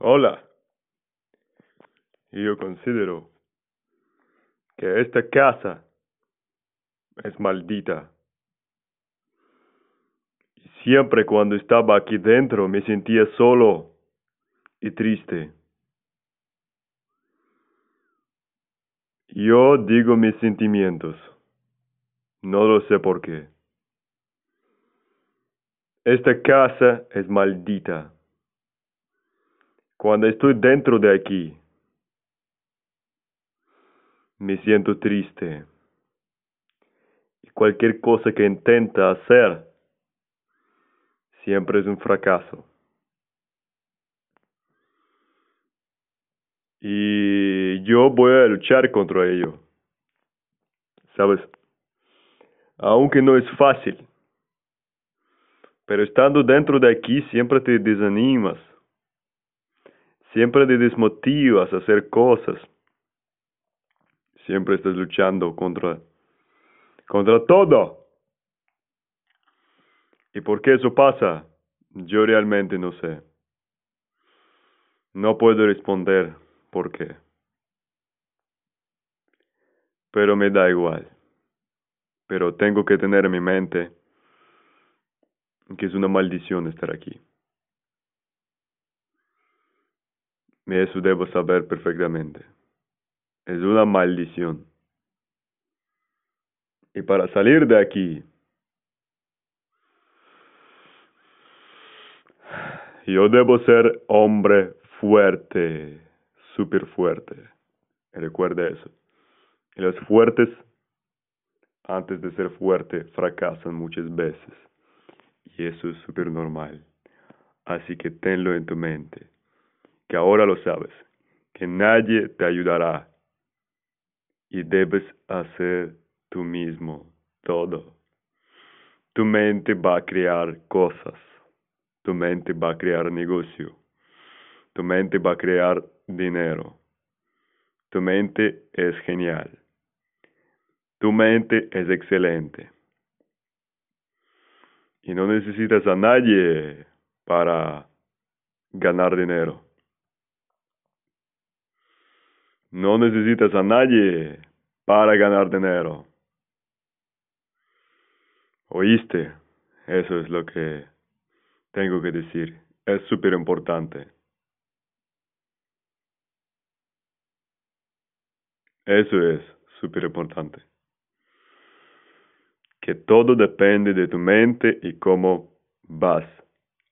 Hola. Yo considero que esta casa es maldita. Siempre cuando estaba aquí dentro me sentía solo y triste. Yo digo mis sentimientos. No lo sé por qué. Esta casa es maldita. Cuando estoy dentro de aquí, me siento triste. Y cualquier cosa que intenta hacer siempre es un fracaso. Y yo voy a luchar contra ello. ¿Sabes? Aunque no es fácil. Pero estando dentro de aquí siempre te desanimas. Siempre te desmotivas a hacer cosas. Siempre estás luchando contra contra todo. ¿Y por qué eso pasa? Yo realmente no sé. No puedo responder por qué. Pero me da igual. Pero tengo que tener en mi mente que es una maldición estar aquí. Eso debo saber perfectamente. Es una maldición. Y para salir de aquí, yo debo ser hombre fuerte, súper fuerte. Recuerda eso. Y los fuertes, antes de ser fuerte, fracasan muchas veces. Y eso es súper normal. Así que tenlo en tu mente, que ahora lo sabes, que nadie te ayudará. Y debes hacer tú mismo todo. Tu mente va a crear cosas, tu mente va a crear negocio, tu mente va a crear dinero, tu mente es genial, tu mente es excelente. Y no necesitas a nadie para ganar dinero. No necesitas a nadie para ganar dinero. ¿Oíste? Eso es lo que tengo que decir. Es súper importante. Eso es súper importante que todo depende de tu mente y cómo vas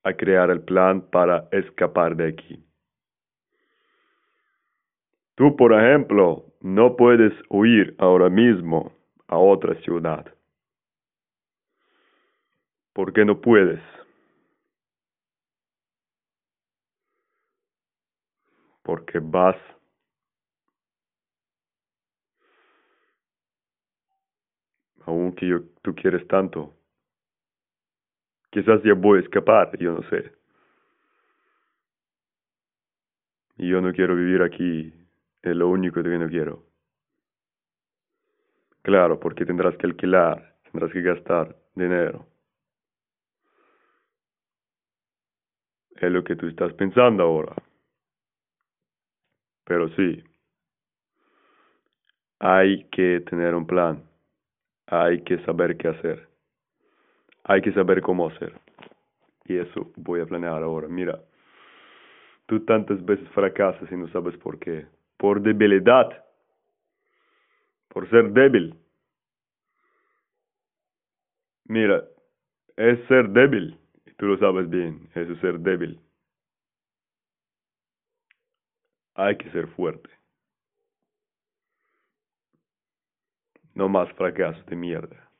a crear el plan para escapar de aquí. Tú, por ejemplo, no puedes huir ahora mismo a otra ciudad. ¿Por qué no puedes? Porque vas aunque yo, tú quieres tanto. Quizás ya voy a escapar, yo no sé. Y yo no quiero vivir aquí, es lo único que no quiero. Claro, porque tendrás que alquilar, tendrás que gastar dinero. Es lo que tú estás pensando ahora. Pero sí, hay que tener un plan hay que saber qué hacer. Hay que saber cómo hacer. Y eso voy a planear ahora. Mira, tú tantas veces fracasas y no sabes por qué. Por debilidad. Por ser débil. Mira, es ser débil. Y tú lo sabes bien. Es ser débil. Hay que ser fuerte. No más fracasos de mierda.